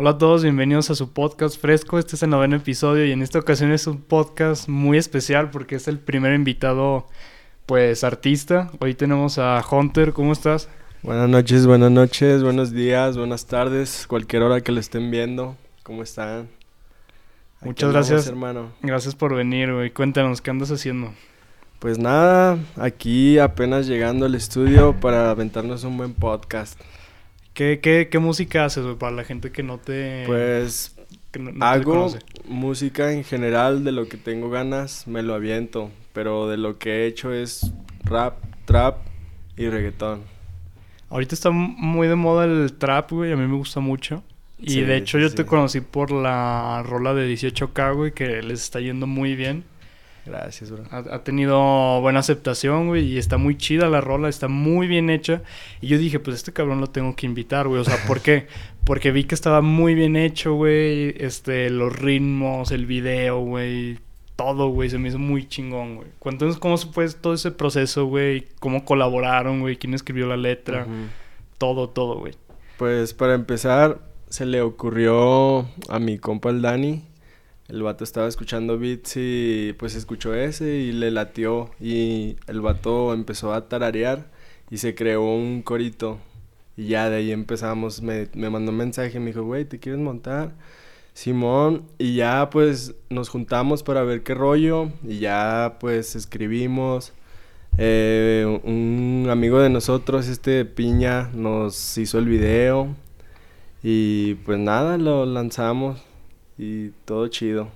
Hola a todos, bienvenidos a su podcast fresco. Este es el noveno episodio y en esta ocasión es un podcast muy especial porque es el primer invitado, pues, artista. Hoy tenemos a Hunter, ¿cómo estás? Buenas noches, buenas noches, buenos días, buenas tardes, cualquier hora que lo estén viendo. ¿Cómo están? Muchas gracias, hermano. Gracias por venir, güey. Cuéntanos, ¿qué andas haciendo? Pues nada, aquí apenas llegando al estudio para aventarnos un buen podcast. ¿Qué, qué, qué música haces, güey, para la gente que no te... Pues hago música en general, de lo que tengo ganas, me lo aviento, pero de lo que he hecho es rap, trap y reggaetón. Ahorita está muy de moda el trap, güey, a mí me gusta mucho. Y de hecho yo te conocí por la rola de 18K, güey, que les está yendo muy bien. Gracias, bro. Ha, tenido buena aceptación, güey, y está muy chida la rola, está muy bien hecha. Y yo dije, pues este cabrón lo tengo que invitar, güey. O sea, ¿por qué? Porque vi que estaba muy bien hecho, güey. Este, los ritmos, el video, güey. Todo, güey, se me hizo muy chingón, güey. Cuéntanos cómo fue todo ese proceso, güey. Cómo colaboraron, güey. Quién escribió la letra. Todo, todo, güey. Pues para empezar, se le ocurrió a mi compa el Dani el vato estaba escuchando beats y pues escuchó ese y le latió. Y el vato empezó a tararear y se creó un corito. Y ya de ahí empezamos, me, me mandó un mensaje, me dijo, güey, ¿te quieres montar? Simón, y ya pues nos juntamos para ver qué rollo. Y ya pues escribimos. Eh, un amigo de nosotros, este Piña, nos hizo el video. Y pues nada, lo lanzamos y todo chido.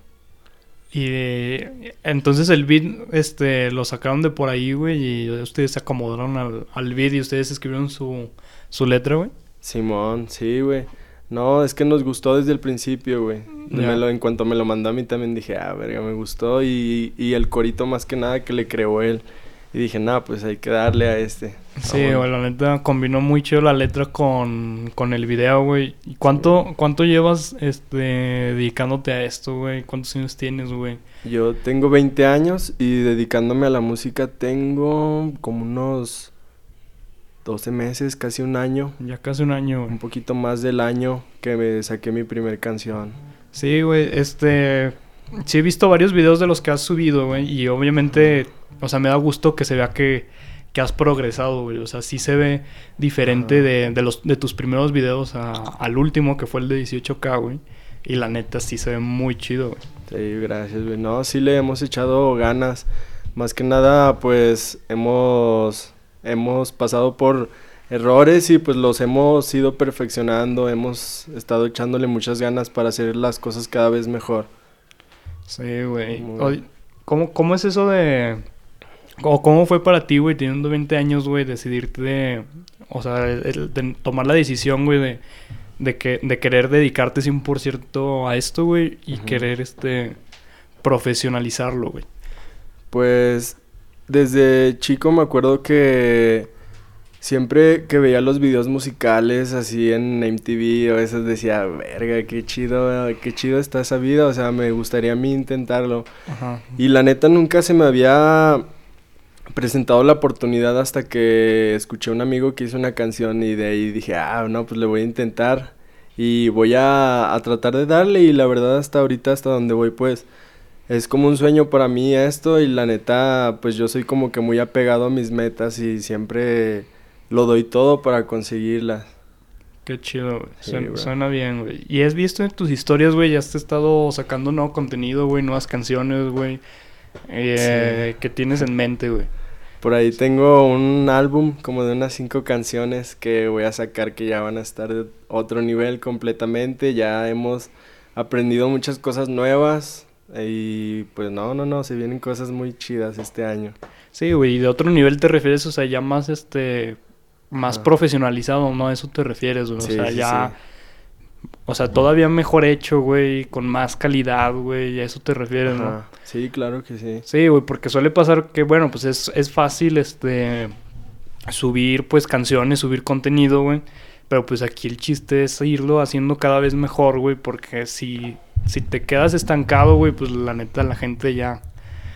Y entonces el beat este, lo sacaron de por ahí, güey, y ustedes se acomodaron al, al beat y ustedes escribieron su, su letra, güey. Simón, sí, güey. No, es que nos gustó desde el principio, güey. en cuanto me lo mandó a mí también dije, ah, verga, me gustó. Y, y el corito más que nada que le creó él. Y dije, nada, pues hay que darle a este. Sí, güey, la neta combinó muy chido la letra con, con el video, güey. ¿Y cuánto, cuánto llevas este, dedicándote a esto, güey? ¿Cuántos años tienes, güey? Yo tengo 20 años y dedicándome a la música tengo como unos 12 meses, casi un año. Ya casi un año, güey. Un poquito más del año que me saqué mi primer canción. Sí, güey, este... Sí he visto varios videos de los que has subido, güey. Y obviamente o sea, me da gusto que se vea que, que has progresado, güey. O sea, sí se ve diferente de, de, los, de tus primeros videos al último, que fue el de 18K, güey. Y la neta sí se ve muy chido, güey. Sí, gracias, güey. No, sí le hemos echado ganas. Más que nada, pues hemos, hemos pasado por errores y pues los hemos ido perfeccionando. Hemos estado echándole muchas ganas para hacer las cosas cada vez mejor. Sí, güey. ¿Cómo, ¿Cómo es eso de, ¿O cómo fue para ti, güey, teniendo 20 años, güey, decidirte de... O sea, de tomar la decisión, güey, de, de, que, de querer dedicarte 100% a esto, güey, y querer, este, profesionalizarlo, güey? Pues, desde chico me acuerdo que siempre que veía los videos musicales así en MTV, a veces decía, verga, qué chido, qué chido está esa vida, o sea, me gustaría a mí intentarlo. Y la neta nunca se me había presentado la oportunidad hasta que escuché a un amigo que hizo una canción y de ahí dije, ah, no, pues le voy a intentar y voy a, tratar de darle y la verdad hasta ahorita, hasta donde voy, pues es como un sueño para mí esto y la neta, pues yo soy como que muy apegado a mis metas y siempre lo doy todo para conseguirlas. Qué chido, güey. Suena, bien, güey. Y has visto en tus historias, güey, ya has estado sacando nuevo contenido, güey, nuevas canciones, güey. Eh, ¿Qué tienes en mente, güey? Por ahí tengo un álbum como de unas cinco canciones que voy a sacar que ya van a estar de otro nivel completamente. Ya hemos aprendido muchas cosas nuevas y pues no, no, no, se vienen cosas muy chidas este año. Sí, güey, y de otro nivel te refieres, o sea, ya más este más profesionalizado, ¿no? A eso te refieres, güey. o sea, ya o sea, todavía mejor hecho, güey, con más calidad, güey, a eso te refieres, ¿no? Sí, claro que sí. Sí, güey, porque suele pasar que, bueno, pues es, es fácil, este, subir, pues, canciones, subir contenido, güey. Pero pues aquí el chiste es irlo haciendo cada vez mejor, güey, porque si, si te quedas estancado, güey, pues la neta la gente ya...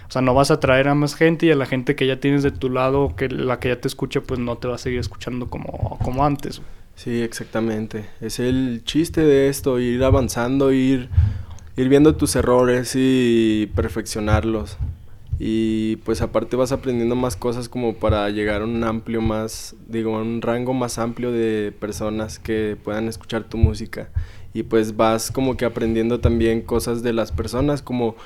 O sea, no vas a atraer a más gente y a la gente que ya tienes de tu lado, que la que ya te escucha, pues no te va a seguir escuchando como, como antes, güey. Sí, exactamente. Es el chiste de esto, ir avanzando, ir, ir viendo tus errores y perfeccionarlos. Y pues aparte vas aprendiendo más cosas como para llegar a un amplio más, digo, a un rango más amplio de personas que puedan escuchar tu música. Y pues vas como que aprendiendo también cosas de las personas, como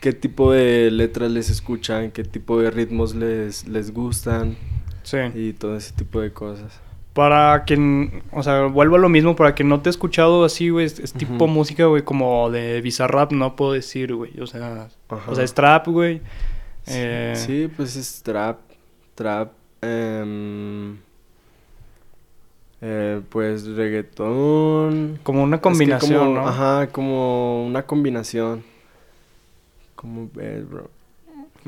qué tipo de letras les escuchan, qué tipo de ritmos les, les gustan. Sí. Y todo ese tipo de cosas. Para quien, o sea, vuelvo a lo mismo, para quien no te he escuchado así, güey, es, es tipo Ujú. música, güey, como de Bizarrap, no puedo decir, güey, o sea, Ajá. o sea, es trap, güey. Sí, Eh, Sí, pues es trap, trap, em, eh, pues reggaetón. Como una Es que combinación, como- ¿no? Ajá, como una combinación. Como ves, bro.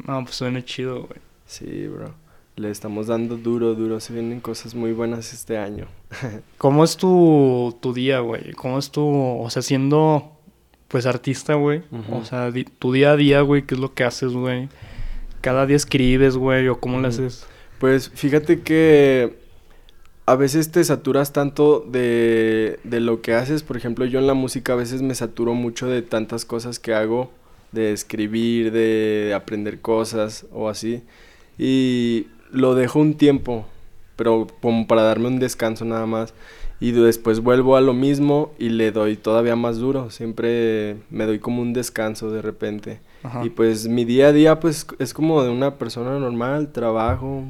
No, pues suena chido, güey. Sí, bro. Le estamos dando duro, duro. Se vienen cosas muy buenas este año. ¿Cómo es tu, tu día, güey? ¿Cómo es tu, o sea, siendo, pues, artista, güey? O sea, di- tu día a día, güey, ¿qué es lo que haces, güey? ¿Cada día escribes, güey? ¿O cómo le Ujú. haces? Pues fíjate que a veces te saturas tanto de, de lo que haces. Por ejemplo, yo en la música a veces me saturo mucho de tantas cosas que hago, de escribir, de aprender cosas o así. Y lo dejo un tiempo, pero como para darme un descanso nada más. Y después vuelvo a lo mismo y le doy todavía más duro. Siempre me doy como un descanso de repente. Ajá. Y pues mi día a día pues es como de una persona normal, trabajo,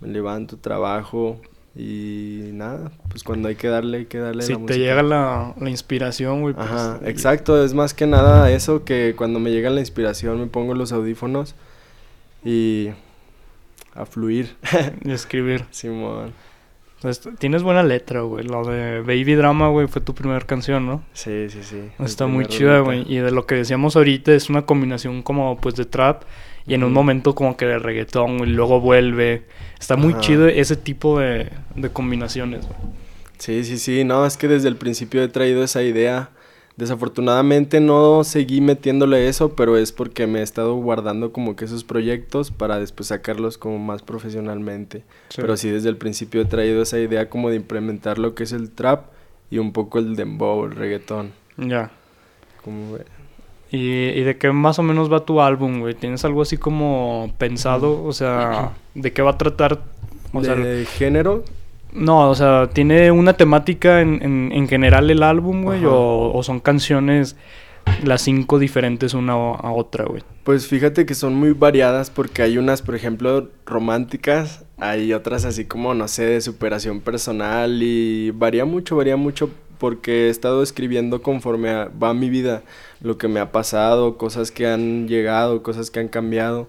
me levanto, trabajo y nada, pues cuando hay que darle, hay que darle si la te música. llega la, la inspiración, güey, pues... Ajá, y- exacto, es más que nada eso que cuando me llega la inspiración me pongo los audífonos y a fluir, Y escribir. Simón. Entonces, tienes buena letra, güey. Lo de Baby Drama, güey, fue tu primera canción, ¿no? Sí, sí, sí. Está muy chida, güey. Y de lo que decíamos ahorita es una combinación como pues de trap y en un momento como que de reggaetón, güey. Luego vuelve. Está muy Ajá. chido ese tipo de, de combinaciones, güey. Sí, sí, sí, no, es que desde el principio he traído esa idea. Desafortunadamente no seguí metiéndole eso, pero es porque me he estado guardando como que esos proyectos para después sacarlos como más profesionalmente. Pero sí, desde el principio he traído esa idea como de implementar lo que es el trap y un poco el dembow, el reggaetón. Ya. Como ¿Y, y de qué más o menos va tu álbum, güey? ¿Tienes algo así como pensado? O sea, ¿de qué va a tratar? O sea, de género, no, o sea, ¿tiene una temática en, en, en general el álbum, güey? O, o son canciones las cinco diferentes una a otra, güey? pues fíjate que son muy variadas porque hay unas, por ejemplo, románticas, hay otras así como, no sé, de superación personal y varía mucho, varía mucho porque he estado escribiendo conforme a- va mi vida, lo que me ha pasado, cosas que han llegado, cosas que han cambiado,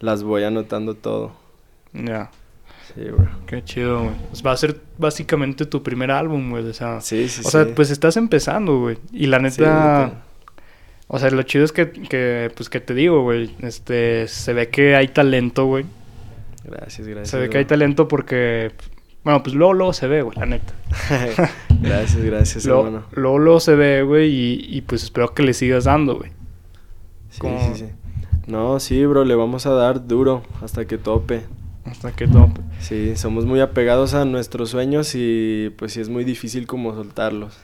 las voy anotando todo. Ya. Sí, bro. Qué chido, güey. Pues va a ser básicamente tu primer álbum, güey. O sea, Sí, sí, o sea pues estás empezando, güey. Y la neta, o sea, lo chido es que, que, pues que te digo, güey. Este, se ve que hay talento, güey. Gracias, gracias. Se ve que hay talento porque, bueno, pues luego, luego se ve, güey, la neta. gracias, gracias, hermano. luego, luego se ve, güey, y, y pues espero que le sigas dando, güey. Sí, como- sí, sí. No, sí, bro, le vamos a dar duro hasta que tope. Hasta que top. Sí, somos muy apegados a nuestros sueños y pues sí es muy difícil como soltarlos.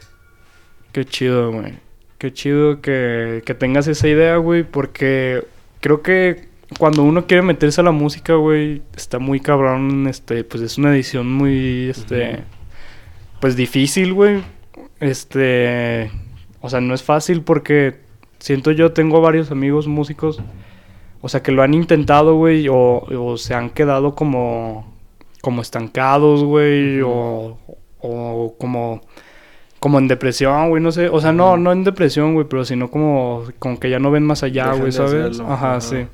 Qué chido, güey. Qué chido que, que tengas esa idea, güey, porque creo que cuando uno quiere meterse a la música, güey, está muy cabrón, este, pues es una edición muy, este, pues difícil, güey. Este, o sea, no es fácil porque siento yo, tengo varios amigos músicos, o sea, que lo han intentado, güey, o, o se han quedado como, como estancados, güey, o, o como, como en depresión, güey, no sé, o sea, no, no en depresión, güey, pero sino como, como que ya no ven más allá, güey, ¿sabes? hacerlo, Ajá, ajá. sí.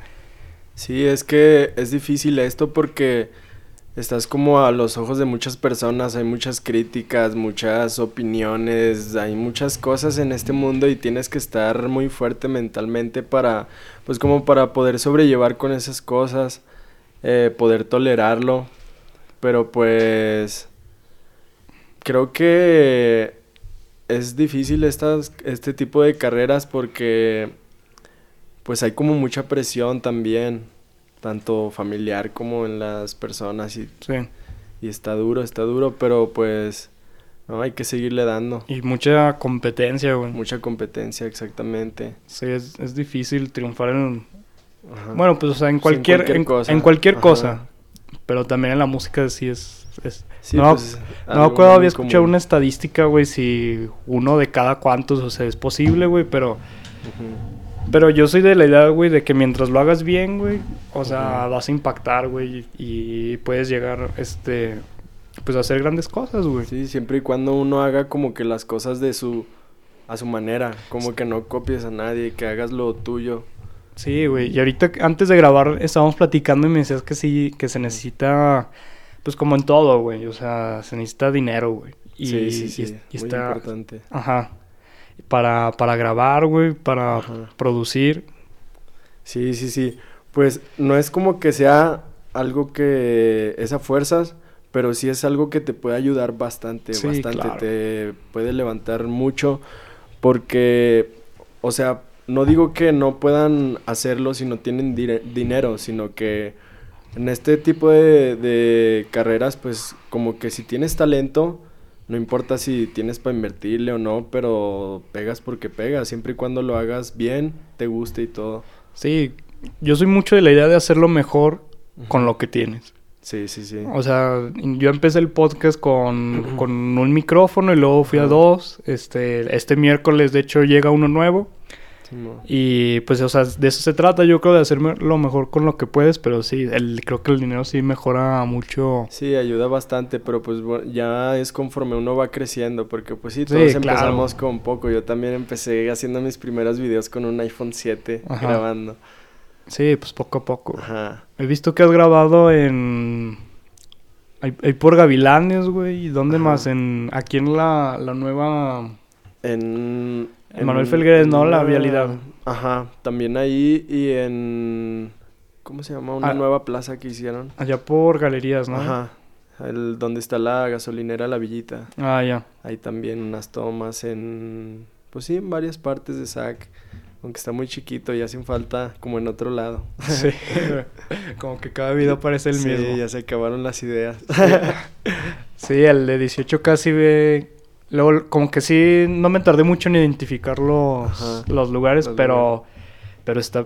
Sí, es que es difícil esto porque estás como a los ojos de muchas personas, hay muchas críticas, muchas opiniones, hay muchas cosas en este mundo y tienes que estar muy fuerte mentalmente para, pues como para poder sobrellevar con esas cosas, eh, poder tolerarlo, pero pues creo que es difícil estas, este tipo de carreras porque pues hay como mucha presión también, tanto familiar como en las personas y, Sí. y está duro, está duro, pero pues No, hay que seguirle dando. Y mucha competencia, güey. Mucha competencia, exactamente. Sí, es, es difícil triunfar en... Ajá. Bueno, pues, o sea, en Sí, en cualquier, cualquier en, cosa. en cualquier Ajá. cosa. Pero también en la música sí es... es- Sí, no, pues, no acuerdo, había escuchado común. una estadística, güey, si uno de cada cuantos, o sea, es posible, güey, pero... Ujú. Pero yo soy de la idea, güey, de que mientras lo hagas bien, güey, o sea, vas a impactar, güey, y puedes llegar, este, pues a hacer grandes cosas, güey. Sí, siempre y cuando uno haga como que las cosas de su... A su manera. Como que no copies a nadie, que hagas lo tuyo. Sí, güey. Y ahorita, antes de grabar, estábamos platicando y me decías que sí, que se necesita, pues como en todo, güey. O sea, se necesita dinero, güey. Y, sí, sí, sí. y- y muy está, importante. ajá. Para, para grabar, güey, para Ajá. producir. Sí, sí, sí. Pues no es como que sea algo que es a fuerzas, pero sí es algo que te puede ayudar bastante, Sí, bastante. claro. Te puede levantar mucho porque, o sea, no digo que no puedan hacerlo si no tienen dinero, sino que en este tipo de, de carreras, pues como que si tienes talento, no importa si tienes para invertirle o no, pero pegas porque pegas, siempre y cuando lo hagas bien, te guste y todo. Sí, yo soy mucho de la idea de hacerlo mejor con lo que tienes. Sí, sí, sí. O sea, yo empecé el podcast con, con un micrófono y luego fui a dos. Este, este miércoles, de hecho, llega uno nuevo. Y pues, o sea, de eso se trata, yo creo, de hacerme lo mejor con lo que puedes, pero sí, el, creo que el dinero sí mejora mucho. Sí, ayuda bastante, pero pues bu- ya es conforme uno va creciendo, porque pues sí, Sí, todos claro. empezamos con poco. Yo también empecé haciendo mis primeros videos con un iPhone 7 Ajá. grabando. Sí, pues poco a poco. Ajá. He visto que has grabado en... Ahí, ahí por Gavilanes, güey. ¿Y dónde Ajá. más? En, aquí en la, la nueva... En, En Manuel Felgueres, ¿no? La vialidad. Ajá, también ahí y en... ¿Cómo se llama? Una Ah. nueva plaza que hicieron. Allá por Galerías, ¿no? Ajá. El, donde está la gasolinera La Villita. Ah, ya. Hay también unas tomas en, pues sí, en varias partes de SAC. Aunque está muy chiquito y hacen falta como en otro lado. Sí, como que cada video parece el sí, mismo. ya se acabaron las ideas. Sí, el de 18 casi ve... Luego, como que sí, no me tardé mucho en identificar los, Ajá, los lugares, los pero... Pero está...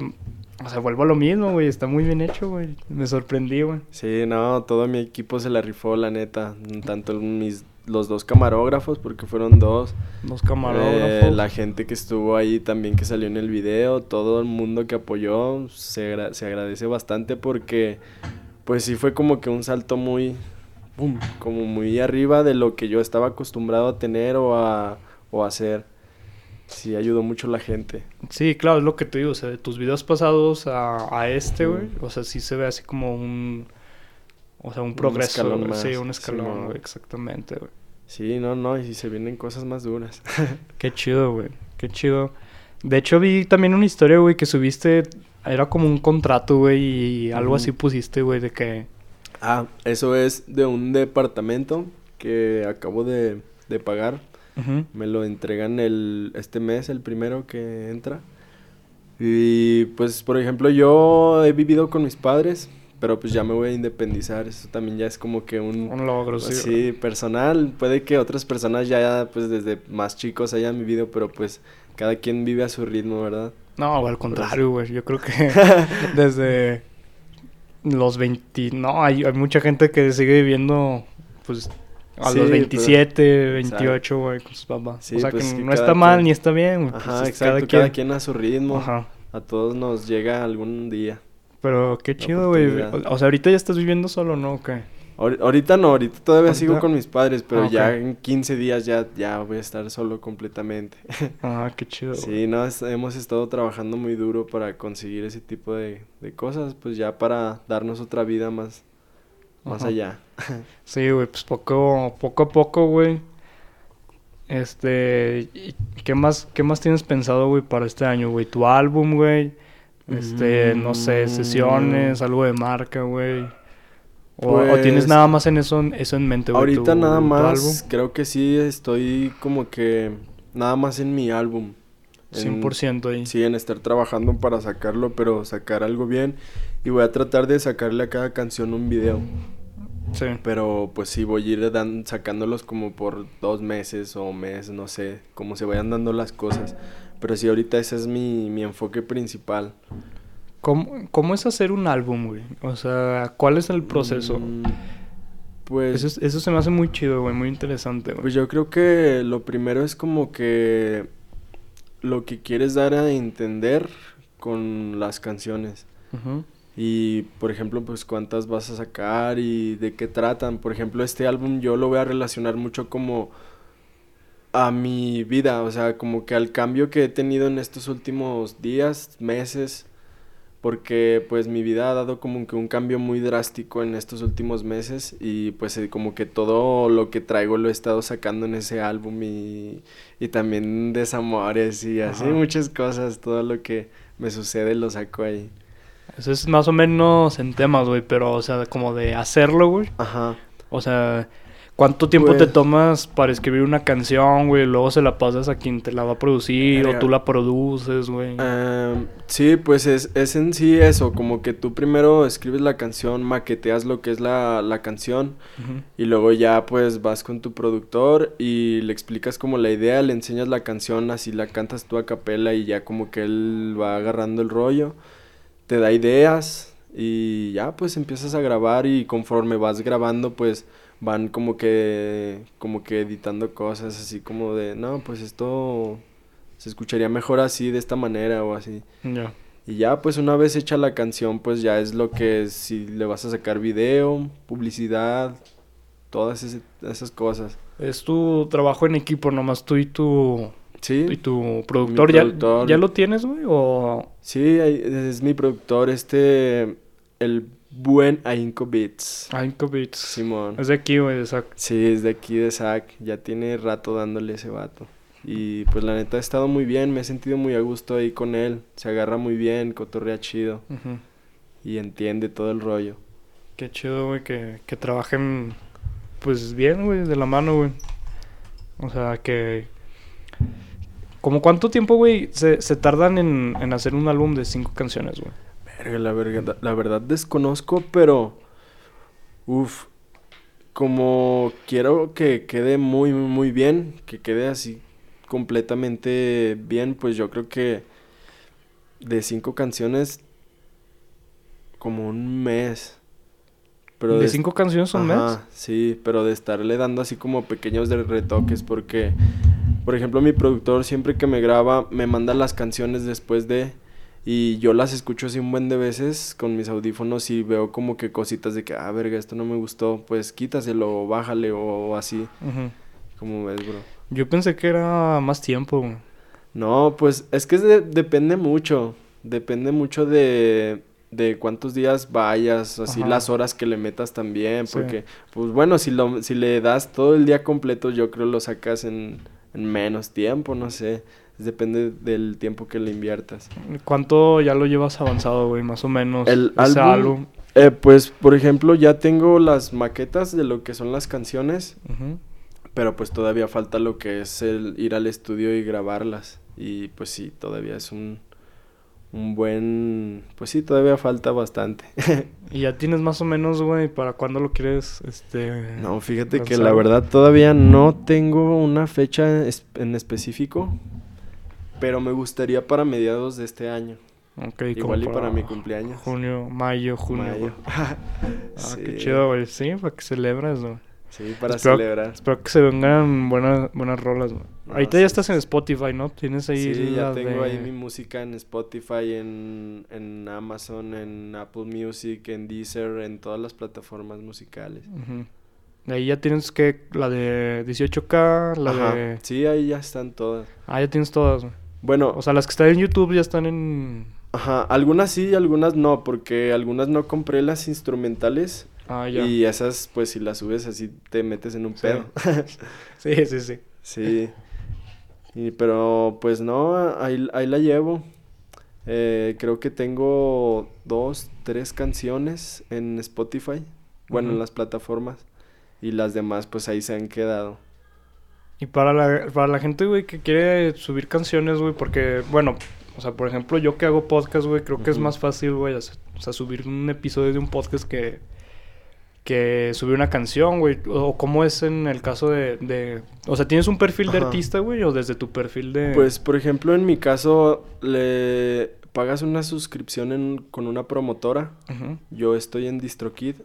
O sea, vuelvo a lo mismo, güey. Está muy bien hecho, güey. Me sorprendí, güey. Sí, no, todo mi equipo se la rifó, la neta. Tanto mis, los dos camarógrafos, porque fueron dos. Eh, camarógrafos. la gente que estuvo ahí también que salió en el video, todo el mundo que apoyó, se, agra- se agradece bastante porque pues sí fue como que un salto muy, boom, como muy arriba de lo que yo estaba acostumbrado a tener o a, o a hacer. Sí, ayudó mucho la gente. Sí, claro, es lo que te digo. O sea, de tus videos pasados a, a este, güey. O sea, sí se ve así como un... O sea, un progreso. escalón más, Sí, un escalón, güey. Exactamente, güey. Sí, no, no, y se vienen cosas más duras. Qué chido, güey. Qué chido. De hecho, vi también una historia, güey, que subiste. Era como un contrato, güey, y algo así pusiste, güey, de que. Ah, eso es de un departamento que acabo de, de pagar. Me lo entregan el, este mes, el primero que entra. Y pues, por ejemplo, yo he vivido con mis padres, pero pues ya me voy a independizar. Eso también ya es como que un... Un logro, sí. pues, sí, personal. Puede que otras personas ya, pues desde más chicos hayan vivido, pero pues cada quien vive a su ritmo, ¿verdad? No, al contrario, güey. Yo creo que desde los 20. No, hay, hay mucha gente que sigue viviendo, pues. A Sí, los pero- 27, Exacto. 28, güey, con sus papás. Sí, o sea, pues, que no cada está mal quien- ni está bien, güey. pues, Ajá, exacto. Cada quien. a su ritmo. Ajá. A todos nos llega algún día. Pero qué chido, güey. o sea, ahorita ya estás viviendo solo, ¿no? ¿O qué? Ahori- Ahorita no, ahorita todavía sigo con mis padres, pero Ah, ya en 15 días ya, ya voy a estar solo completamente. Ah, qué chido. Sí, no, es- hemos estado trabajando muy duro para conseguir ese tipo de, de cosas, pues ya para darnos otra vida más, más Ajá. allá. Sí, güey, pues poco, poco a poco, güey. Este, ¿y ¿qué más, qué más tienes pensado, güey, para este año, güey? Tu álbum, güey. Este, no sé, sesiones, Mm. algo de marca, güey. O, o tienes Pues, nada más en eso, eso en mente, güey. Ahorita tu- nada más, creo que sí estoy como que nada más en mi álbum. En- 100% ahí. Sí, en estar trabajando para sacarlo, pero sacar algo bien. Y voy a tratar de sacarle a cada canción un video. Sí. Pero pues sí, voy a ir dan- sacándolos como por dos meses o mes, no sé, como se vayan dando las cosas. Pero sí, ahorita ese es mi, mi enfoque principal. ¿Cómo, cómo es hacer un álbum, güey? O sea, ¿cuál es el proceso? Mm, Pues, Eso, es- eso se me hace muy chido, güey, muy interesante, güey. pues yo creo que lo primero es como que lo que quieres dar a entender con las canciones. Ujú. Y, por ejemplo, pues cuántas vas a sacar y de qué tratan. Por ejemplo, este álbum yo lo voy a relacionar mucho como a mi vida, o sea, como que al cambio que he tenido en estos últimos días, meses, porque pues mi vida ha dado como que un cambio muy drástico en estos últimos meses y pues eh, como que todo lo que traigo lo he estado sacando en ese álbum y, y también desamores y así Ajá. muchas cosas, todo lo que me sucede lo saco ahí. Eso es más o menos en temas, güey, pero, o sea, como de hacerlo, güey. Ajá. O sea, ¿cuánto tiempo te Pues- tomas para escribir una canción, güey? Luego se la pasas a quien te la va a producir o tú la produces, güey. Em, sí, pues es, es en sí eso, como que tú primero escribes la canción, maqueteas lo que es la, la canción y luego ya pues vas con tu productor y le explicas como la idea, le enseñas la canción, así la cantas tú a capela y ya como que él va agarrando el rollo, te da ideas y ya pues empiezas a grabar y conforme vas grabando pues van como que como que editando cosas así como de, no, pues esto se escucharía mejor así de esta manera o así. Ya. Y ya, pues una vez hecha la canción, pues ya es lo que es, si le vas a sacar video, publicidad, todas ese- esas cosas. Es tu trabajo en equipo, nomás tú y tu, Sí, y tu productor. ¿Ya, productor. ¿Ya lo tienes, güey? O... sí, es mi productor, este, el buen Ainco Beats. Ainco Beats. Simón. Es de aquí, güey, de Sac. Sí, es de aquí de Sac, ya tiene rato dándole ese vato. Y pues la neta ha estado muy bien, me he sentido muy a gusto ahí con él. Se agarra muy bien, cotorrea chido y entiende todo el rollo. Qué chido, güey, que, que trabajen, pues, bien, güey, de la mano, güey. O sea, que... ¿Como cuánto tiempo, güey, se, se tardan en, en hacer un álbum de cinco canciones, güey? Verga, la, verga- la verdad desconozco, pero. Uf. Como quiero que quede muy, muy, bien, que quede así completamente bien, pues yo creo que de cinco canciones, como un mes. Pero ¿De cinco canciones son mes? Sí, pero de estarle dando así como pequeños de retoques porque, por ejemplo, mi productor siempre que me graba me manda las canciones después de y yo las escucho así un buen de veces con mis audífonos y veo como que cositas de que, ah, verga, esto no me gustó, pues quítaselo o bájale o, así, Ujú. como ves, bro. Yo pensé que era más tiempo. No, pues es que de- depende mucho, depende mucho de, de cuántos días vayas, así Ajá. las horas que le metas también, Sí. porque, pues bueno, si, lo, si le das todo el día completo, yo creo lo sacas en, en menos tiempo, no sé, depende del tiempo que le inviertas. ¿Cuánto ya lo llevas avanzado, güey? Más o menos. El ese álbum- Eh, pues, por ejemplo, ya tengo las maquetas de lo que son las canciones, pero pues todavía falta lo que es el ir al estudio y grabarlas. Y pues sí, todavía es un, un buen... Pues sí, todavía falta bastante. Y ya tienes más o menos, güey, para cuándo lo quieres, este... No, fíjate que la verdad todavía no tengo una fecha en específico, pero me gustaría para mediados de este año. Ok, como Igual y para mi cumpleaños. Junio, mayo, junio. Mayo. Ah, Sí. qué chido, güey. Sí, para que celebres, güey. Sí, para Espero- celebrar. Espero que se vengan buenas, buenas rolas, güey. No, Ahorita sí, ya estás en. Spotify, ¿no? Tienes ahí Sí, ya tengo de- ahí mi música en Spotify, en, en Amazon, en Apple Music, en Deezer, en todas las plataformas musicales. Ujú. De ahí ya tienes que... La de 18K, la Ajá. de... Sí, ahí ya están todas. Ah, ya tienes todas, güey. Bueno, O sea, las que están en YouTube ya están en... ajá, algunas sí y algunas no, porque algunas no compré las instrumentales Ah, ya. y esas, pues si las subes así te metes en un Sí. pedo. Sí, sí, sí. Sí. Y, pero pues no, ahí, ahí la llevo. Eh, creo que tengo dos, tres canciones en Spotify. Bueno, en las plataformas. Y las demás pues ahí se han quedado. Y para la, para la gente, güey, que quiere subir canciones, güey, porque, bueno, o sea, por ejemplo, yo que hago podcast, güey, creo que es más fácil, güey, o sea, subir un episodio de un podcast que, que subió una canción, güey. O cómo es en el caso de... de... O sea, ¿tienes un perfil de artista, güey? O desde tu perfil de... Pues, por ejemplo, en mi caso, le pagas una suscripción en- con una promotora. Yo estoy en DistroKid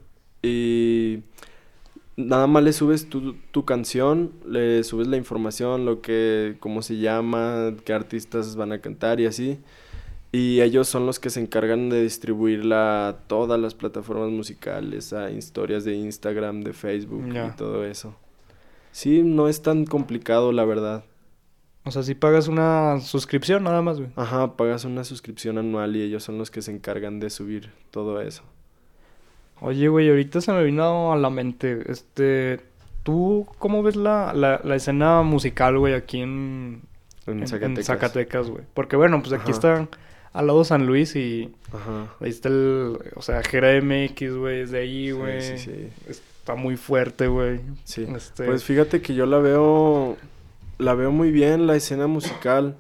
y nada más le subes tu, tu canción, le subes la información, lo que, cómo se llama, qué artistas van a cantar y así. Y ellos son los que se encargan de distribuirla a todas las plataformas musicales, a historias de Instagram, de Facebook y todo eso. Sí, no es tan complicado, la verdad. O sea, si pagas una suscripción nada más, güey. Ajá, pagas una suscripción anual y ellos son los que se encargan de subir todo eso. Oye, güey, ahorita se me vino a la mente, este... ¿Tú cómo ves la, la, la escena musical, güey, aquí en, En en- en Zacatecas. Zacatecas, güey? Porque, bueno, pues aquí Ajá. está al lado San Luis y Ajá. ahí está el... O sea, Jera MX, güey, es de ahí, güey. Sí, sí, sí. Está muy fuerte, güey. Sí. Este, Pues fíjate que yo la veo, la veo muy bien, la escena musical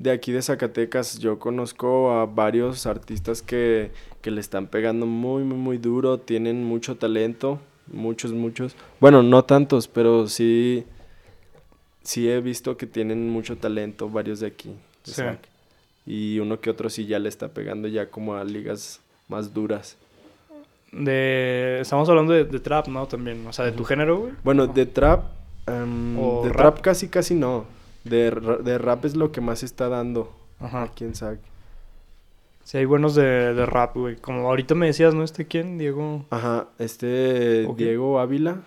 de aquí de Zacatecas. Yo conozco a varios artistas que, que le están pegando muy, muy, muy duro, tienen mucho talento, muchos, muchos. Bueno, no tantos, pero sí, sí he visto que tienen mucho talento, varios de aquí. de Sí. Y uno que otro sí ya le está pegando ya como a ligas más duras. de... Estamos hablando de, de trap, ¿no? También. O sea, de tu género, güey. Bueno, de trap, ¿O de rap? trap casi casi no. De, de rap es lo que más se está dando Ajá. en SAC. Sí, hay buenos de, de rap, güey. Como ahorita me decías, ¿no? ¿Este quién? Diego... Ajá, este. Diego Ávila.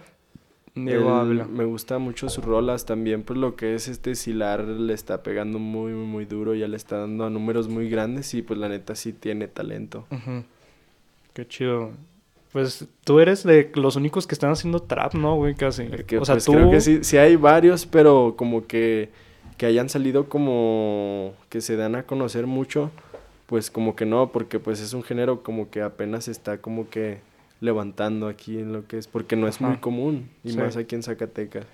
Diego él- Ávila. Me gusta mucho sus rolas también, pues lo que es este Silar le está pegando muy, muy, muy duro, ya le está dando a números muy grandes y pues la neta sí tiene talento. Ujú. Qué chido. Pues tú eres de los únicos que están haciendo trap, ¿no, güey? Casi. O sea, pues, tú... creo que sí, sí hay varios, pero como que, que hayan salido como que se dan a conocer mucho, pues como que no, porque pues es un género como que apenas está como que levantando aquí en lo que es, porque no es muy común, y Sí. más aquí en Zacatecas.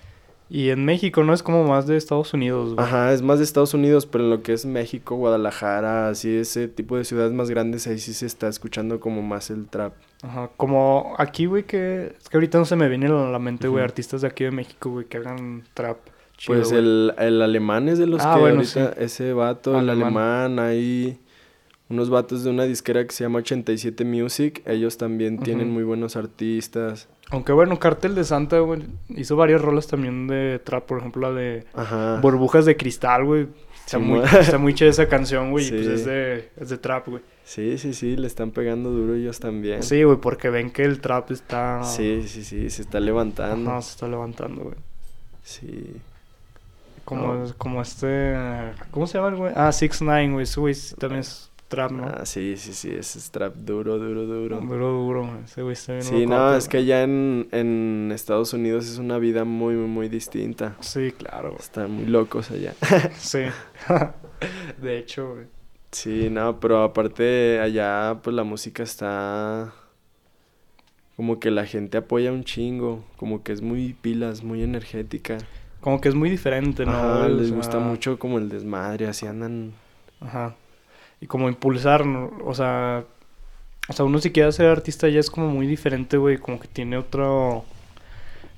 Y en México, ¿no? Es como más de Estados Unidos, güey. Ajá, es más de Estados Unidos, pero en lo que es México, Guadalajara, así ese tipo de ciudades más grandes, ahí sí se está escuchando como más el trap. Ajá. Como aquí, güey, que... Es que ahorita no se me viene a la mente, güey, Ujú. artistas de aquí de México, güey, que hagan trap. Chido, Pues el, el alemán es de los Ah, que bueno, ahorita, ese vato, el Alemán. hay unos vatos de una disquera que se llama 87 Music, ellos también tienen muy buenos artistas. Aunque bueno, Cartel de Santa, güey, hizo varias rolas también de trap, por ejemplo, la de Ajá. Burbujas de Cristal, güey. Está, Sí, muy, está muy chida esa canción, güey, y pues Sí. es de, es de trap, güey. Sí, sí, sí, le están pegando duro ellos también. Sí, güey, porque ven que el trap está... Sí, sí, sí, se está levantando. Ajá, se está levantando, güey. Sí. Como, No. como este... ¿Cómo se llama el güey? Ah, 6 9 güey. Sí también es trap, ¿no? Ah, sí, sí, sí, ese es trap duro, duro, duro. Duro, duro, güey. Ese güey está bien Sí, no, es que allá en, en Estados Unidos es una vida muy, muy, muy distinta. Sí, claro. Están muy locos allá. Sí. de hecho, güey. Sí, no, pero aparte allá pues la música está como que la gente apoya un chingo, como que es muy pilas, muy energética. Como que es muy diferente, ¿no? Ajá? O les sea, gusta mucho como el desmadre, así andan. Ajá. Y como impulsar, ¿no? O sea... O sea, uno si quiere ser artista ya es como muy diferente, güey. Como que tiene otro...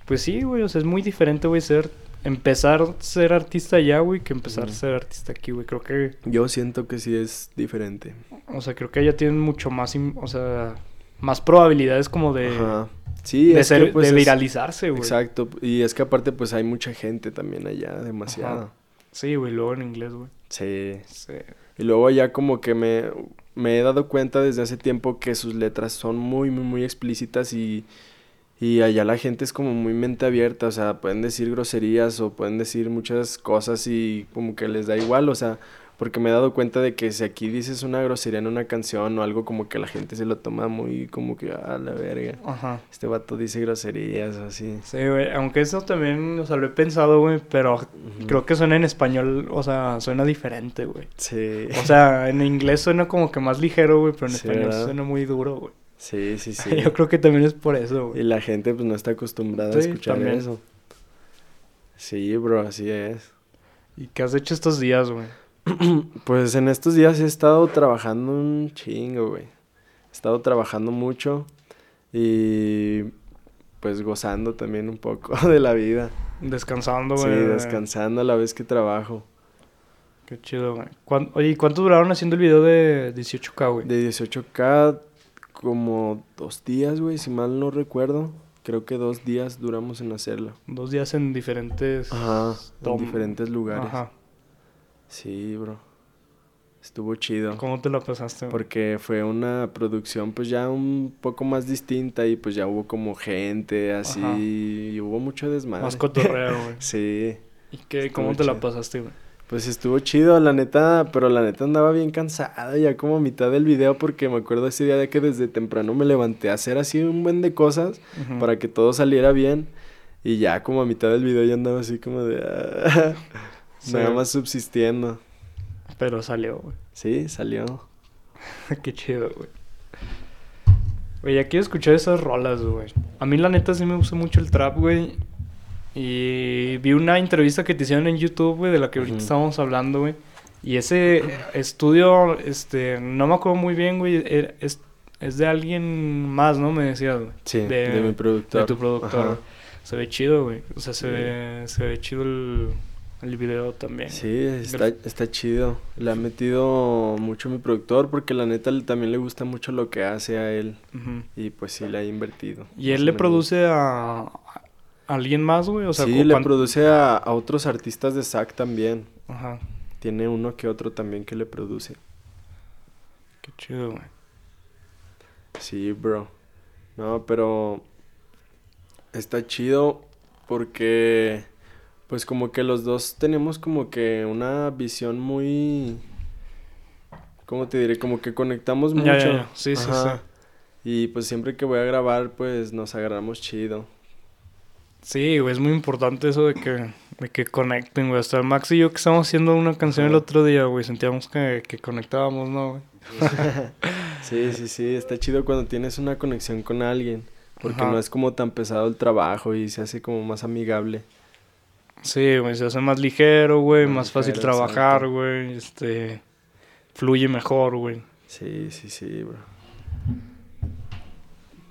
Pues sí, güey. O sea, es muy diferente, güey, ser... Empezar a ser artista allá, güey, que empezar a ser artista aquí, güey. Creo que... Yo siento que sí es diferente. O sea, creo que allá tienen mucho más... O sea... Más probabilidades como de... Ajá. Sí, de, es ser, que, pues, de viralizarse, güey. Exacto, y es que aparte pues hay mucha gente también allá, demasiado. Sí, güey. Luego en inglés, güey. Sí. Sí. Y luego ya como que me, me he dado cuenta desde hace tiempo que sus letras son muy, muy, muy explícitas y, y allá la gente es como muy mente abierta, o sea, pueden decir groserías o pueden decir muchas cosas y como que les da igual, o sea, porque me he dado cuenta de que si aquí dices una grosería en una canción o algo como que la gente se lo toma muy como que a la verga. Ajá. Este vato dice groserías o así. Sí, güey. Aunque eso también, o sea, lo he pensado, güey. Pero creo que suena en español, o sea, suena diferente, güey. Sí. O sea, en inglés suena como que más ligero, güey, pero en Sí, español ¿verdad? suena muy duro, güey. Sí, sí, sí. Yo creo que también es por eso, Y güey. la gente pues no está acostumbrada a escuchar también. eso. Sí, bro, así es. ¿Y qué has hecho estos días, güey? Pues en estos días he estado trabajando un chingo, güey. He estado trabajando mucho y pues gozando también un poco de la vida. Descansando, Sí, güey. descansando a la vez que trabajo. Qué chido, güey. ¿Cuán- Oye, ¿y cuánto duraron haciendo el video de 18K, güey? De 18K, como dos días, güey, si mal no recuerdo. Creo que dos días duramos en hacerlo. Dos días en diferentes... Ajá, en diferentes lugares. Ajá. Sí, bro. Estuvo chido. ¿Cómo te la pasaste, güey? Porque fue una producción pues ya un poco más distinta y pues ya hubo como gente así Ajá. y hubo mucho desmadre. Más cotorreo, güey. Sí, ¿Y qué, cómo te la pasaste, güey? pues estuvo chido, la neta, pero la neta andaba bien cansado ya como a mitad del video porque me acuerdo ese día de que desde temprano me levanté a hacer así un buen de cosas para que todo saliera bien y ya como a mitad del video ya andaba así como de... Sí. Nada más subsistiendo. Pero salió, güey. Sí, salió. Qué chido, güey. Güey, ya quiero escuchar esas rolas, güey. A mí la neta sí me gusta mucho el trap, güey. Y vi una entrevista que te hicieron en YouTube, güey, de la que ahorita Ujú. estábamos hablando, güey. Y ese estudio, este, no me acuerdo muy bien, güey. era- Es, es de alguien más, ¿no? Me decías, güey. Sí, De- de, mi productor. De tu productor. Ajá. Se ve chido, güey. O sea, se, Sí. ve, se ve chido el, el video también. Sí, está, está chido. Le ha metido mucho mi productor porque la neta también le gusta mucho lo que hace a él. Y pues sí, le ha invertido. Y él le produce a, a alguien más, güey. O sea, sí, le produce a, a otros artistas de SAC también. Ajá. Tiene uno que otro también que le produce. Qué chido, güey. Sí, bro. No, pero está chido porque pues como que los dos tenemos como que una visión muy ¿cómo te diré? Como que conectamos mucho. Ya, ya, ya. Sí, sí, Ajá. sí. Y pues siempre que voy a grabar pues nos agarramos chido. Sí, güey, es muy importante eso de que, de que conecten, güey. Hasta Max y yo que estábamos haciendo una canción el otro día, güey, sentíamos que, que conectábamos, ¿no, güey? Sí, sí, sí, está chido cuando tienes una conexión con alguien, porque Ajá. no es como tan pesado el trabajo y se hace como más amigable. Sí, güey, se hace más ligero, güey, Más más fácil trabajar, güey, este... Fluye mejor, güey. Sí, sí, sí, bro.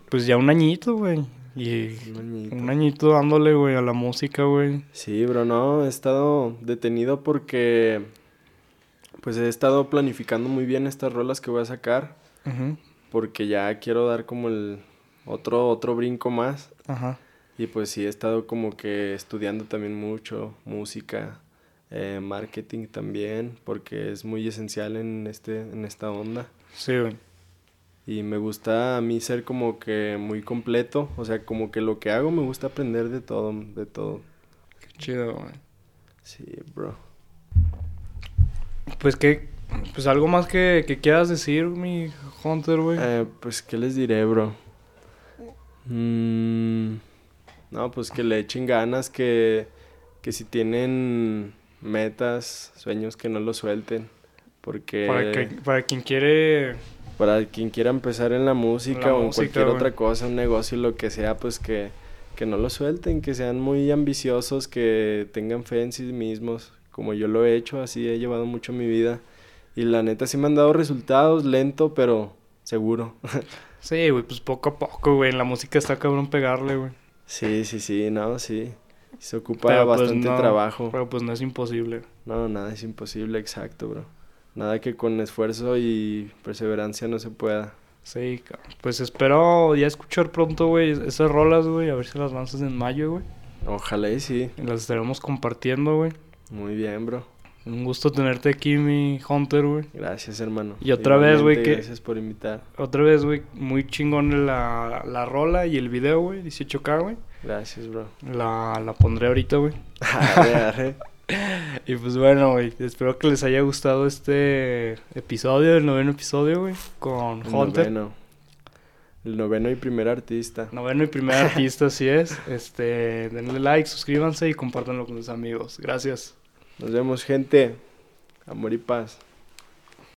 Pues ya un añito, güey. Y Un añito. un añito dándole, güey, a la música, güey. Sí, bro, no, he estado detenido porque pues he estado planificando muy bien estas rolas que voy a sacar, Ujú. porque ya quiero dar como el otro otro brinco más Ajá. Y pues sí he estado como que estudiando también mucho música, eh, marketing también, porque es muy esencial en este en esta onda. Sí, güey. Y me gusta a mí ser como que muy completo, o sea, como que lo que hago me gusta aprender de todo, de todo. Qué chido, güey. Sí, bro. Pues que... Pues algo más que, que quieras decir, mi Hunter, güey. Eh, pues, ¿qué les diré, bro? Mm, no, pues que le echen ganas, que, que si tienen metas, sueños, que no los suelten. Porque Para, que, para quien quiere... para quien quiera empezar en la música La o en música, cualquier otra cosa, un negocio, lo que sea, pues que, que no lo suelten, que sean muy ambiciosos, que tengan fe en sí mismos, como yo lo he hecho, así he llevado mucho mi vida. Y la neta sí me han dado resultados, lento, pero seguro. Sí, güey, pues poco a poco, güey. En la música está cabrón pegarle, güey. Sí, sí, sí, no, sí. Se ocupa Pero, pues, bastante no, trabajo. Pero pues no es imposible. No, nada es imposible, exacto, bro. Nada que con esfuerzo y perseverancia no se pueda. Sí. Pues espero ya escuchar pronto, güey, esas rolas, güey. A ver si las lanzas en mayo, güey. Ojalá y sí. Las estaremos compartiendo, güey. Muy bien, bro. Un gusto tenerte aquí, mi Hunter, güey. Gracias, hermano. Y otra vez, güey, que- Gracias por invitar. Otra vez, güey, muy chingón la, la rola y el video, güey. 18K, güey. Gracias, bro. La, la pondré ahorita, güey. Y pues bueno, güey, espero que les haya gustado este episodio, el noveno episodio, güey, con El Hunter. noveno. El noveno y primer artista. Noveno y primer artista, así es. Este, denle like, suscríbanse y compártanlo con sus amigos. Gracias. Nos vemos, gente. Amor y paz.